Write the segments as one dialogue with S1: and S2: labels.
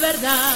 S1: verdad.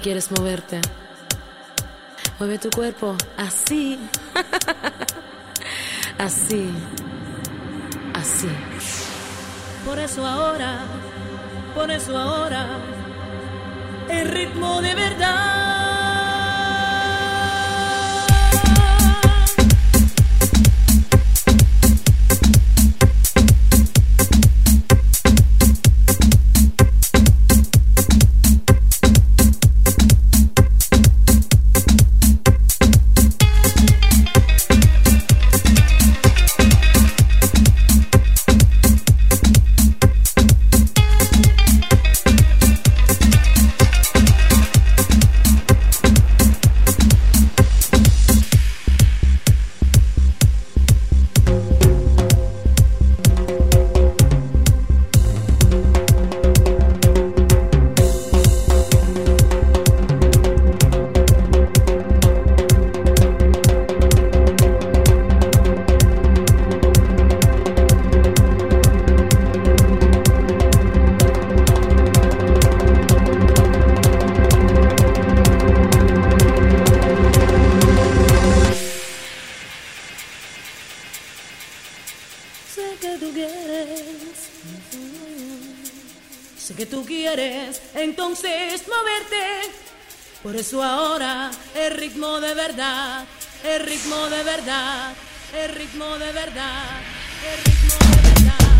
S1: quieres moverte.
S2: Mueve tu cuerpo así. así. Así.
S1: Por eso ahora, por eso ahora, el ritmo de verdad. eso ahora, el ritmo de verdad, el ritmo de verdad, el ritmo de verdad, el ritmo de verdad.